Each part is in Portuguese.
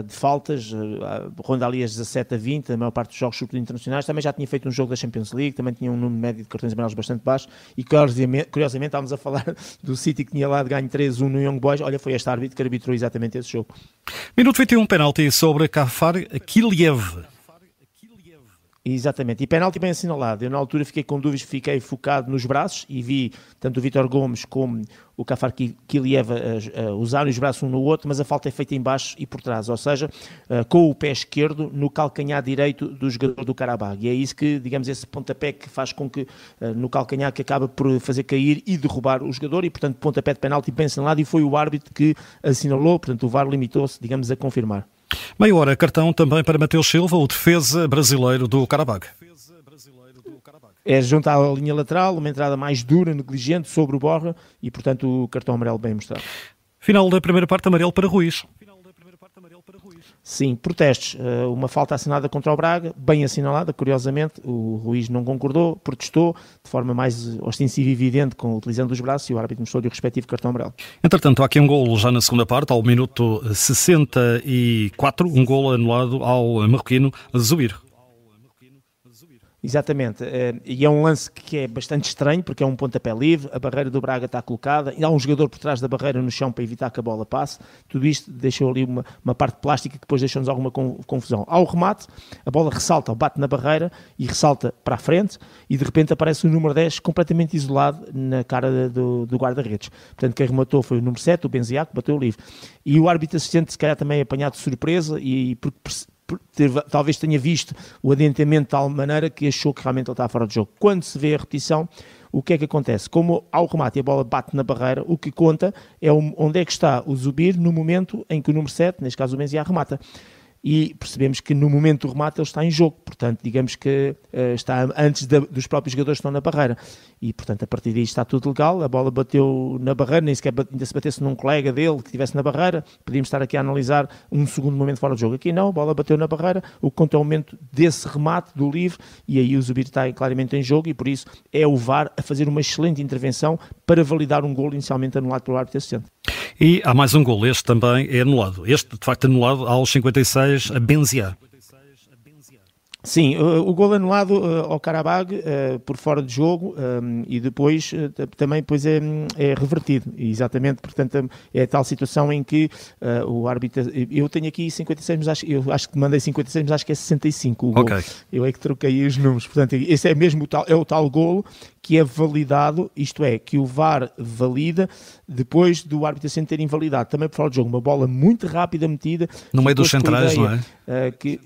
uh, de faltas, uh, ronda ali as 17 a 20, a maior parte dos jogos internacionais. Também já tinha feito um jogo da Champions League, também tinha um número médio de cartões amarelos bastante baixo. E curiosamente, curiosamente estávamos a falar do City que tinha lá de ganho 3-1 no Young Boys. Olha, foi este árbitro que arbitrou exatamente esse jogo. Minuto 21, penalti sobre Kafar Kiliev. Exatamente, e penalti bem assinalado. Eu na altura fiquei com dúvidas, fiquei focado nos braços e vi tanto o Vitor Gomes como o Kafar Kiliev a, a usarem os braços um no outro, mas a falta é feita em baixo e por trás, ou seja, uh, com o pé esquerdo no calcanhar direito do jogador do Karabag. E é isso que, digamos, esse pontapé que faz com que uh, no calcanhar que acaba por fazer cair e derrubar o jogador e, portanto, pontapé de penalti bem assinalado e foi o árbitro que assinalou, portanto, o VAR limitou-se, digamos, a confirmar. Meia hora, cartão também para Mateus Silva, o defesa brasileiro do Karabag. É junto à linha lateral, uma entrada mais dura, negligente, sobre o Borra e, portanto, o cartão amarelo bem mostrado. Final da primeira parte, amarelo para Ruiz. Sim, protestos. Eh, uma falta assinada contra o Braga, bem assinalada, curiosamente. O Ruiz não concordou, protestou de forma mais ostensiva e evidente, com, utilizando os braços, e o árbitro mostrou-lhe o respectivo cartão amarelo. Entretanto, há aqui um golo já na segunda parte, ao minuto 64, um golo anulado ao marroquino Zubir. Exatamente, eh, e é um lance que é bastante estranho porque é um pontapé livre, a barreira do Braga está colocada, e há um jogador por trás da barreira no chão para evitar que a bola passe. Tudo isto deixou ali uma, uma parte plástica que depois deixou-nos alguma confusão. Ao remate, a bola ressalta, bate na barreira e ressalta para a frente, e de repente aparece o número 10 completamente isolado na cara do, do guarda-redes. Portanto, quem rematou foi o número 7, o Benziaco, bateu livre. E o árbitro assistente, se calhar, também é apanhado de surpresa, e porque talvez tenha visto o adiantamento de tal maneira que achou que realmente ele está fora de jogo. Quando se vê a repetição, o que é que acontece? Como ao remate a bola bate na barreira, o que conta é onde é que está o Zubir no momento em que o número 7, neste caso o Benzia, remata e percebemos que no momento do remate ele está em jogo, portanto, digamos que uh, está antes dos próprios jogadores que estão na barreira. E, portanto, a partir daí está tudo legal. A bola bateu na barreira, nem sequer ainda se batesse num colega dele que estivesse na barreira. Podíamos estar aqui a analisar um segundo momento fora do jogo. Aqui não, a bola bateu na barreira. O que conta é o momento desse remate do livre e aí o Zubir está claramente em jogo e por isso é o VAR a fazer uma excelente intervenção para validar um gol inicialmente anulado pelo árbitro assistente. E há mais um gol, este também é anulado. Este, de facto, anulado aos 56, a Benzia. Sim, o, gol anulado uh, ao Karabag uh, por fora de jogo um, e depois uh, também depois é, é, revertido, exatamente, portanto é a tal situação em que o árbitro, eu tenho aqui 56, mas acho, eu acho que mandei 56, mas acho que é 65 o gol. Okay. Eu é que troquei os números, portanto esse é mesmo o tal, é o tal golo que é validado, isto é, que o VAR valida depois do árbitro assim ter invalidado, também por fora de jogo, uma bola muito rápida metida. No meio dos centrais, não é? que,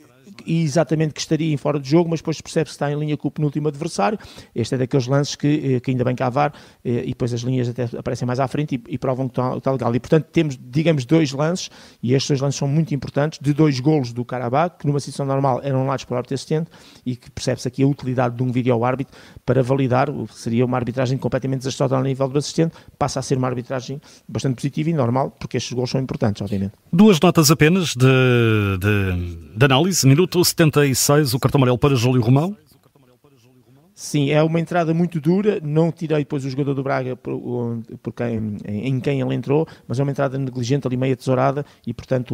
e exatamente que estaria em fora de jogo, mas depois percebe que está em linha com o penúltimo adversário. Este é daqueles lances que, eh, que ainda bem que há VAR, eh, e depois as linhas até aparecem mais à frente e, e provam que está, está, legal. E portanto temos, digamos, dois lances, e estes dois lances são muito importantes, de dois golos do Karabakh, que numa situação normal eram lados para o árbitro assistente, e que percebe-se aqui a utilidade de um vídeo ao árbitro para validar, seria uma arbitragem completamente desastrosa ao nível do assistente, passa a ser uma arbitragem bastante positiva e normal, porque estes golos são importantes, obviamente. Duas notas apenas de, de, de análise. Minuto 76, o cartão amarelo para Júlio Romão. Sim, é uma entrada muito dura. Não tirei depois o jogador do Braga por, por quem, em quem ele entrou, mas é uma entrada negligente ali, meia tesourada, e portanto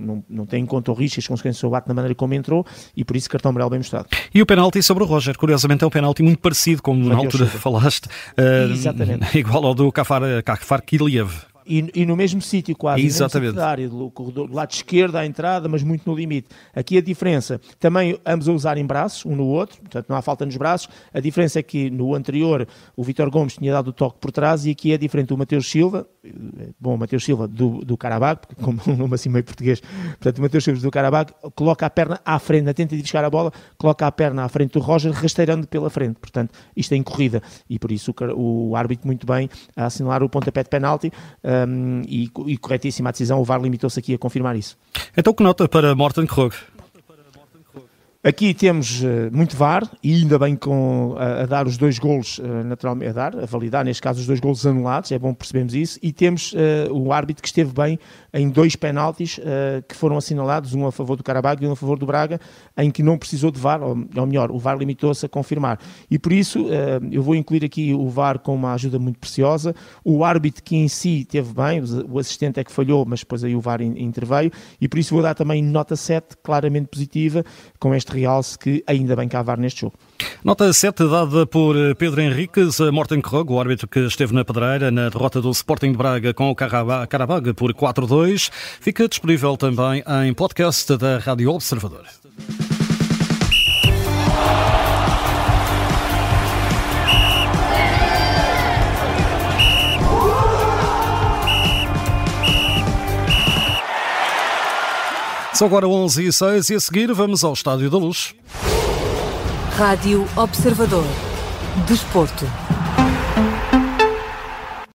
não, não tem em conta o risco e as consequências do bate na maneira como entrou, e por isso cartão amarelo bem mostrado. E o penalti sobre o Roger, curiosamente é um penalti muito parecido, como na altura falaste, uh, Exatamente. igual ao do Kafar, Kafar Kiliev e, e, no mesmo sítio quase, Exatamente. na área, do, corredor, do lado esquerdo à entrada, mas muito no limite. Aqui a diferença, também ambos a usarem braços, um no outro, portanto não há falta nos braços, a diferença é que no anterior o Vitor Gomes tinha dado o toque por trás e aqui é diferente o Mateus Silva, bom, o Mateus Silva do, do Carabag, como um nome assim meio português, portanto o Mateus Silva do Carabag, coloca a perna à frente, na tenta de buscar a bola, coloca a perna à frente do Roger, rasteirando pela frente, portanto isto é em corrida, e por isso o, o árbitro muito bem a assinalar o pontapé de penalti, um, e, e, corretíssima a decisão, o VAR limitou-se aqui a confirmar isso. Então que nota para Morten Krog? Aqui temos uh, muito VAR e ainda bem com, a, a dar os dois golos, uh, naturalmente, a dar, a validar, neste caso, os dois golos anulados, é bom percebermos isso, e temos uh, o árbitro que esteve bem em dois penaltis que foram assinalados, um a favor do Carabag e um a favor do Braga, em que não precisou de VAR, ou, ou melhor, o VAR limitou-se a confirmar. E por isso eu vou incluir aqui o VAR com uma ajuda muito preciosa, o árbitro que em si teve bem, o assistente é que falhou, mas depois aí o VAR interveio, e por isso vou dar também nota 7, claramente positiva, com este realce que ainda bem que há VAR neste jogo. Nota 7 dada por eh, Pedro Henriques, Morten Krog, o árbitro que esteve na pedreira na derrota do Sporting de Braga com o Carabag por 4-2, fica disponível também em podcast da Rádio Observador. São agora 11 e 6 e a seguir vamos ao Estádio da Luz. Rádio Observador. Desporto.